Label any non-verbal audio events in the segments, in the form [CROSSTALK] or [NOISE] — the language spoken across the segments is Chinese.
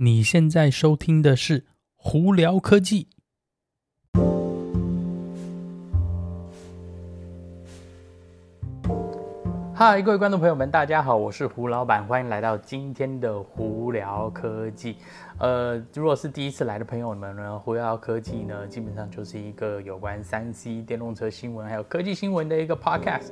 你现在收听的是《胡聊科技》。嗨，各位观众朋友们，大家好，我是胡老板，欢迎来到今天的胡聊科技。呃，如果是第一次来的朋友们呢，胡聊科技呢，基本上就是一个有关三 C 电动车新闻还有科技新闻的一个 podcast。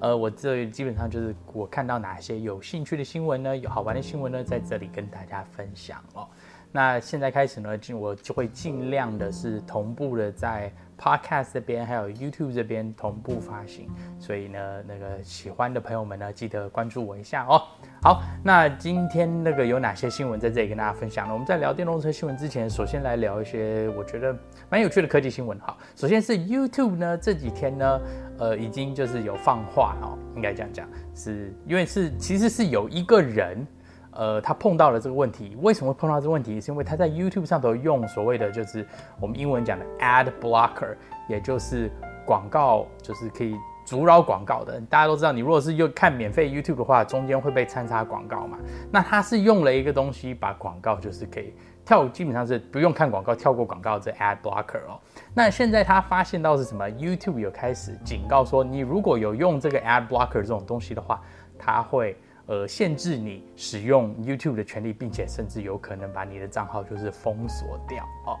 呃，我这基本上就是我看到哪些有兴趣的新闻呢，有好玩的新闻呢，在这里跟大家分享哦。那现在开始呢，我就会尽量的是同步的在。Podcast 这边还有 YouTube 这边同步发行，所以呢，那个喜欢的朋友们呢，记得关注我一下哦。好，那今天那个有哪些新闻在这里跟大家分享呢？我们在聊电动车新闻之前，首先来聊一些我觉得蛮有趣的科技新闻。好，首先是 YouTube 呢，这几天呢，呃，已经就是有放话哦，应该这样讲，是因为是其实是有一个人。呃，他碰到了这个问题，为什么会碰到这个问题？是因为他在 YouTube 上头用所谓的就是我们英文讲的 Ad Blocker，也就是广告，就是可以阻扰广告的。大家都知道，你如果是又看免费 YouTube 的话，中间会被掺插广告嘛。那他是用了一个东西，把广告就是可以跳，基本上是不用看广告，跳过广告这 Ad Blocker 哦。那现在他发现到是什么？YouTube 有开始警告说，你如果有用这个 Ad Blocker 这种东西的话，他会。呃，限制你使用 YouTube 的权利，并且甚至有可能把你的账号就是封锁掉哦。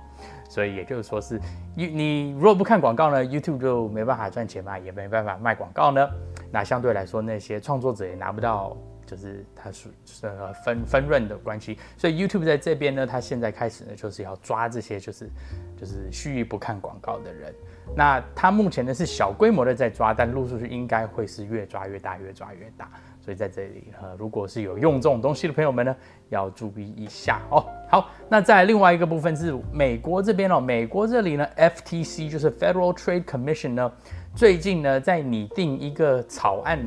所以也就是说是，你你如果不看广告呢，YouTube 就没办法赚钱嘛，也没办法卖广告呢。那相对来说，那些创作者也拿不到，就是它是呃分分润的关系。所以 YouTube 在这边呢，它现在开始呢，就是要抓这些就是就是蓄意不看广告的人。那他目前呢是小规模的在抓，但陆续应该会是越抓越大，越抓越大。所以在这里，呃，如果是有用这种东西的朋友们呢，要注意一下哦。好，那在另外一个部分是美国这边哦，美国这里呢，FTC 就是 Federal Trade Commission 呢，最近呢在拟定一个草案，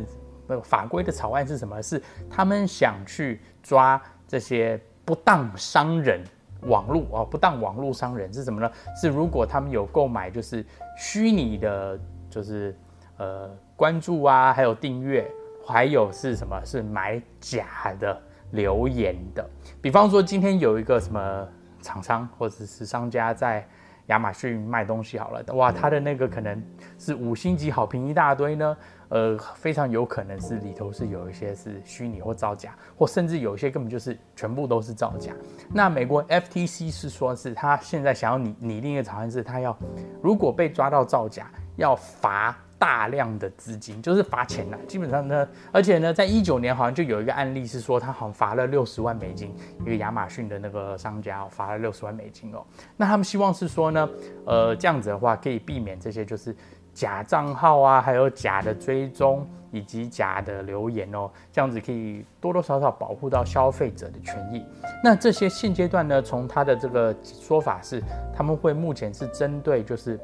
那个法规的草案是什么？是他们想去抓这些不当商人网络哦，不当网络商人是什么呢？是如果他们有购买就是虚拟的，就是呃关注啊，还有订阅。还有是什么？是买假的留言的。比方说，今天有一个什么厂商或者是商家在亚马逊卖东西好了，哇，他的那个可能是五星级好评一大堆呢。呃，非常有可能是里头是有一些是虚拟或造假，或甚至有一些根本就是全部都是造假。那美国 FTC 是说，是他现在想要拟拟定一个草案，是他要如果被抓到造假，要罚。大量的资金就是罚钱了，基本上呢，而且呢，在一九年好像就有一个案例是说，他好像罚了六十万美金，一个亚马逊的那个商家罚了六十万美金哦。那他们希望是说呢，呃，这样子的话可以避免这些就是假账号啊，还有假的追踪以及假的留言哦，这样子可以多多少少保护到消费者的权益。那这些现阶段呢，从他的这个说法是，他们会目前是针对就是。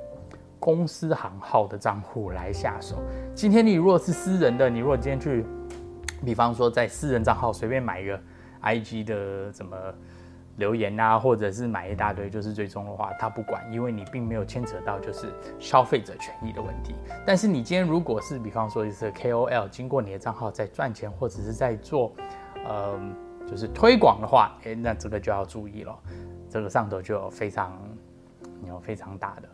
公司行号的账户来下手。今天你如果是私人的，你如果今天去，比方说在私人账号随便买一个 IG 的什么留言啊，或者是买一大堆就是追踪的话，他不管，因为你并没有牵扯到就是消费者权益的问题。但是你今天如果是比方说是 KOL，经过你的账号在赚钱，或者是在做呃就是推广的话，诶，那这个就要注意了，这个上头就有非常有非常大的。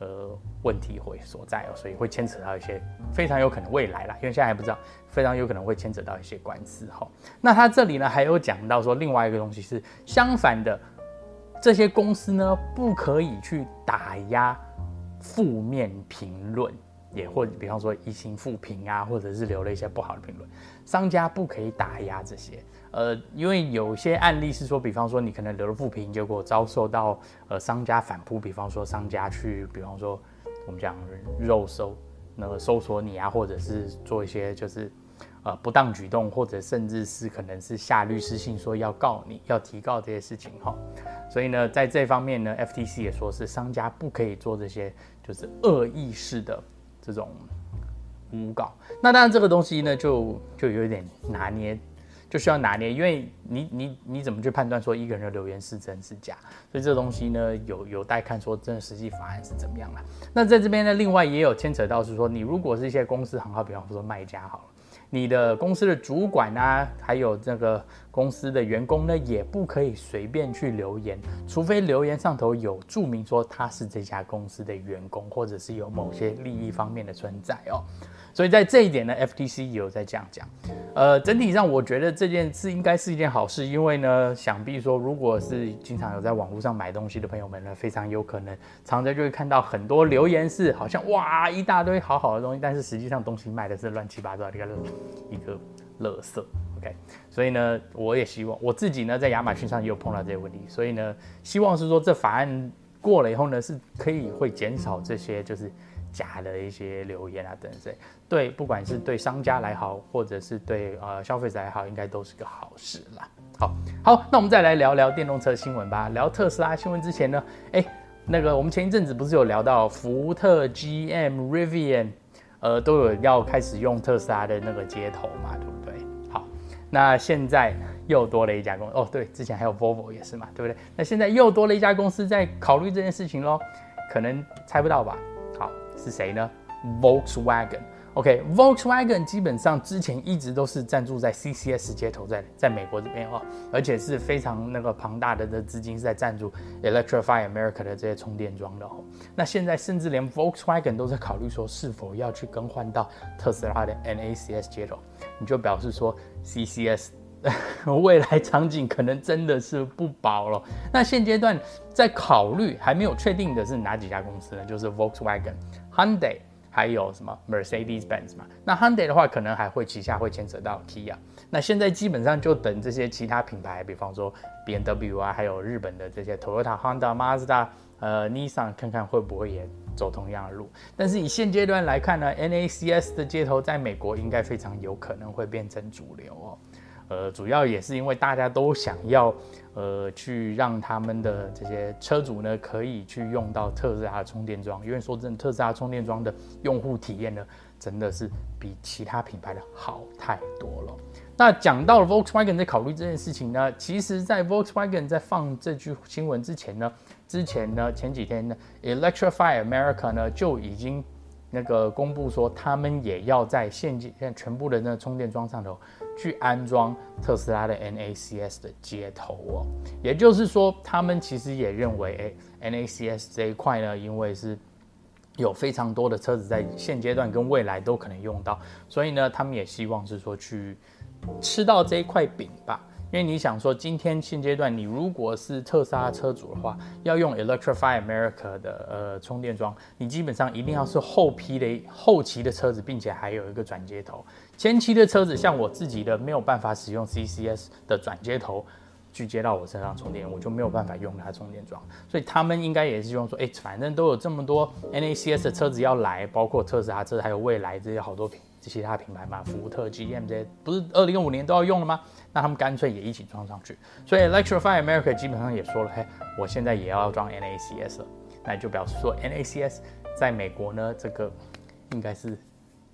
呃，问题会所在哦，所以会牵扯到一些非常有可能未来啦，因为现在还不知道，非常有可能会牵扯到一些官司哈。那他这里呢还有讲到说，另外一个东西是相反的，这些公司呢不可以去打压负面评论。也或比方说一星负评啊，或者是留了一些不好的评论，商家不可以打压这些。呃，因为有些案例是说，比方说你可能留了负评，结果遭受到呃商家反扑，比方说商家去，比方说我们讲肉搜，那个搜索你啊，或者是做一些就是呃不当举动，或者甚至是可能是下律师信说要告你，要提告这些事情哈。所以呢，在这方面呢，FTC 也说是商家不可以做这些就是恶意式的。这种诬告，那当然这个东西呢，就就有点拿捏，就需要拿捏，因为你你你怎么去判断说一个人的留言是真是假？所以这东西呢，有有待看说真的实际法案是怎么样了。那在这边呢，另外也有牵扯到是说，你如果是一些公司行号，比方说卖家好了，你的公司的主管啊，还有这个公司的员工呢，也不可以随便去留言，除非留言上头有注明说他是这家公司的员工，或者是有某些利益方面的存在哦。所以在这一点呢，FTC 也有在这样讲。呃，整体上我觉得这件事应该是一件好事，因为呢，想必说如果是经常有在网络上买东西的朋友们呢，非常有可能常常就会看到很多留言是好像哇一大堆好好的东西，但是实际上东西卖的是乱七八糟的一个一个垃圾。OK，所以呢，我也希望我自己呢在亚马逊上也有碰到这些问题，所以呢，希望是说这法案过了以后呢，是可以会减少这些就是。假的一些留言啊等等，对，不管是对商家来好，或者是对呃消费者来好，应该都是个好事啦。好，好，那我们再来聊聊电动车新闻吧。聊特斯拉新闻之前呢，哎，那个我们前一阵子不是有聊到福特、GM、Rivian，呃，都有要开始用特斯拉的那个接头嘛，对不对？好，那现在又多了一家公司，哦，对，之前还有 Volvo 也是嘛，对不对？那现在又多了一家公司在考虑这件事情喽，可能猜不到吧？是谁呢？Volkswagen。OK，Volkswagen 基本上之前一直都是赞助在 CCS 接头在，在在美国这边哦，而且是非常那个庞大的的资金是在赞助 Electrify America 的这些充电桩的哦。那现在甚至连 Volkswagen 都在考虑说是否要去更换到特斯拉的 NACS 接头，你就表示说 CCS [LAUGHS] 未来场景可能真的是不保了。那现阶段在考虑还没有确定的是哪几家公司呢？就是 Volkswagen。Hyundai 还有什么 Mercedes-Benz 嘛？那 Hyundai 的话，可能还会旗下会牵扯到 Kia。那现在基本上就等这些其他品牌，比方说 BMW 啊，还有日本的这些 Toyota、Honda、Mazda、呃 Nissan，看看会不会也走同样的路。但是以现阶段来看呢，NACS 的接头在美国应该非常有可能会变成主流哦。呃，主要也是因为大家都想要，呃，去让他们的这些车主呢，可以去用到特斯拉的充电桩。因为说真的，特斯拉充电桩的用户体验呢，真的是比其他品牌的好太多了。那讲到了 Volkswagen 在考虑这件事情呢，其实，在 Volkswagen 在放这句新闻之前呢，之前呢，前几天呢，Electrify America 呢就已经那个公布说，他们也要在现在全部的那充电桩上头。去安装特斯拉的 NACS 的接头哦，也就是说，他们其实也认为，哎，NACS 这一块呢，因为是有非常多的车子在现阶段跟未来都可能用到，所以呢，他们也希望是说去吃到这一块饼吧。因为你想说，今天现阶段你如果是特斯拉车主的话，要用 Electrify America 的呃充电桩，你基本上一定要是后批的后期的车子，并且还有一个转接头。前期的车子像我自己的没有办法使用 CCS 的转接头去接到我身上充电，我就没有办法用它充电桩。所以他们应该也是希望说，哎，反正都有这么多 NACS 的车子要来，包括特斯拉车还有蔚来这些好多品。其他品牌嘛，福特、GM 这些不是二零二五年都要用了吗？那他们干脆也一起装上去。所以 Electrify America 基本上也说了，嘿，我现在也要装 NACS 了。那就表示说 NACS 在美国呢，这个应该是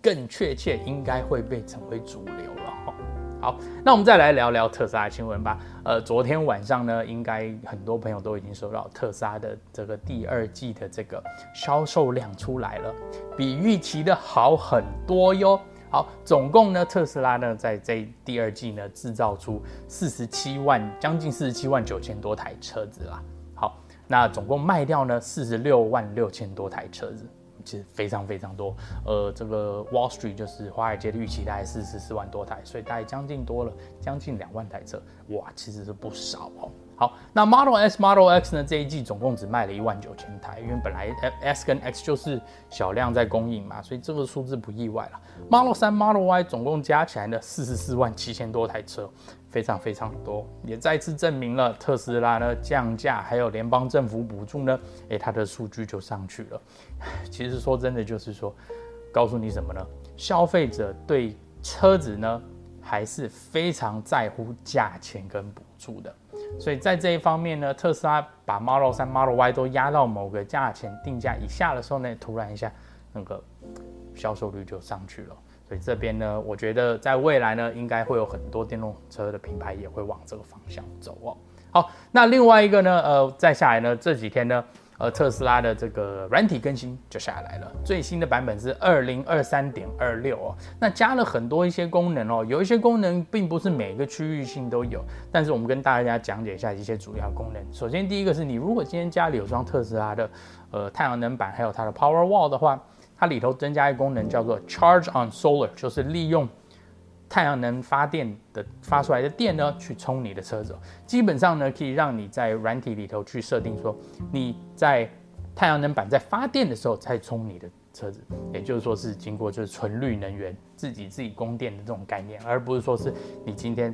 更确切，应该会被成为主流了哈。好，那我们再来聊聊特斯拉新闻吧。呃，昨天晚上呢，应该很多朋友都已经收到特斯拉的这个第二季的这个销售量出来了，比预期的好很多哟。好，总共呢，特斯拉呢在这第二季呢制造出四十七万，将近四十七万九千多台车子啦。好，那总共卖掉呢四十六万六千多台车子。其实非常非常多，呃，这个 Wall Street 就是华尔街的预期大概四十四万多台，所以大概将近多了将近两万台车，哇，其实是不少哦。好，那 Model S、Model X 呢？这一季总共只卖了一万九千台，因为本来 S 跟 X 就是小量在供应嘛，所以这个数字不意外了。Model 3、Model Y 总共加起来呢，四十四万七千多台车，非常非常多，也再次证明了特斯拉呢降价，还有联邦政府补助呢，诶，它的数据就上去了。[LAUGHS] 其实说真的，就是说，告诉你什么呢？消费者对车子呢，还是非常在乎价钱跟补助的。所以在这一方面呢，特斯拉把 Model 三、Model Y 都压到某个价钱定价以下的时候呢，突然一下那个销售率就上去了。所以这边呢，我觉得在未来呢，应该会有很多电动车的品牌也会往这个方向走哦。好，那另外一个呢，呃，再下来呢，这几天呢，呃，特斯拉的这个软体更新就下来了，最新的版本是二零二三点二六哦。那加了很多一些功能哦，有一些功能并不是每个区域性都有，但是我们跟大家讲解一下一些主要功能。首先，第一个是你如果今天家里有装特斯拉的呃太阳能板，还有它的 Power Wall 的话，它里头增加一个功能叫做 Charge on Solar，就是利用。太阳能发电的发出来的电呢，去充你的车子，基本上呢，可以让你在软体里头去设定说，你在太阳能板在发电的时候再充你的车子，也就是说是经过就是纯绿能源自己自己供电的这种概念，而不是说是你今天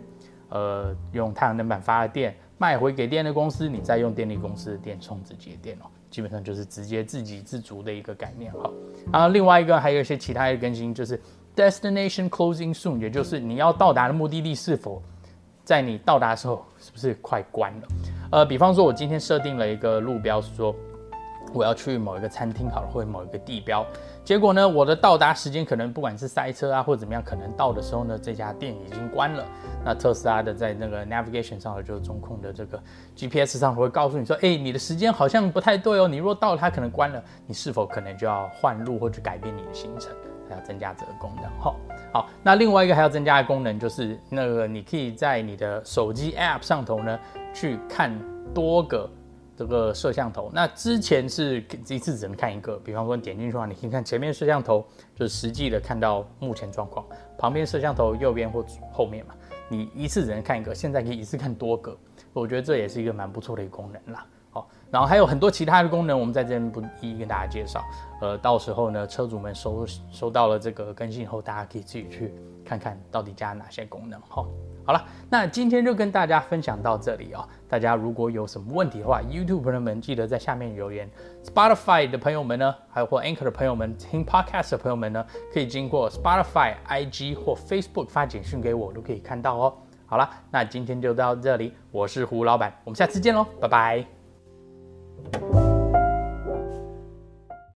呃用太阳能板发的电卖回给电力公司，你再用电力公司的电充自己的电哦，基本上就是直接自给自足的一个概念哈。然后另外一个还有一些其他的更新就是。Destination closing soon，也就是你要到达的目的地是否在你到达的时候是不是快关了？呃，比方说，我今天设定了一个路标，是说我要去某一个餐厅好了，或者某一个地标，结果呢，我的到达时间可能不管是塞车啊或怎么样，可能到的时候呢，这家店已经关了。那特斯拉的在那个 navigation 上的就是中控的这个 GPS 上会告诉你说，哎，你的时间好像不太对哦，你若到了它可能关了，你是否可能就要换路或者改变你的行程？要增加这个功能，好，好，那另外一个还要增加的功能就是那个你可以在你的手机 App 上头呢去看多个这个摄像头。那之前是一次只能看一个，比方说你点进去的话，你可以看前面摄像头，就是实际的看到目前状况；旁边摄像头右边或后面嘛，你一次只能看一个，现在可以一次看多个。我觉得这也是一个蛮不错的一个功能啦。然后还有很多其他的功能，我们在这边不一一跟大家介绍。呃，到时候呢，车主们收收到了这个更新后，大家可以自己去看看到底加哪些功能。哈，好了，那今天就跟大家分享到这里哦。大家如果有什么问题的话，YouTube 朋友们记得在下面留言。Spotify 的朋友们呢，还有或 Anchor 的朋友们，听 Podcast 的朋友们呢，可以经过 Spotify、IG 或 Facebook 发简讯给我，都可以看到哦。好了，那今天就到这里，我是胡老板，我们下次见喽，拜拜。Thank you.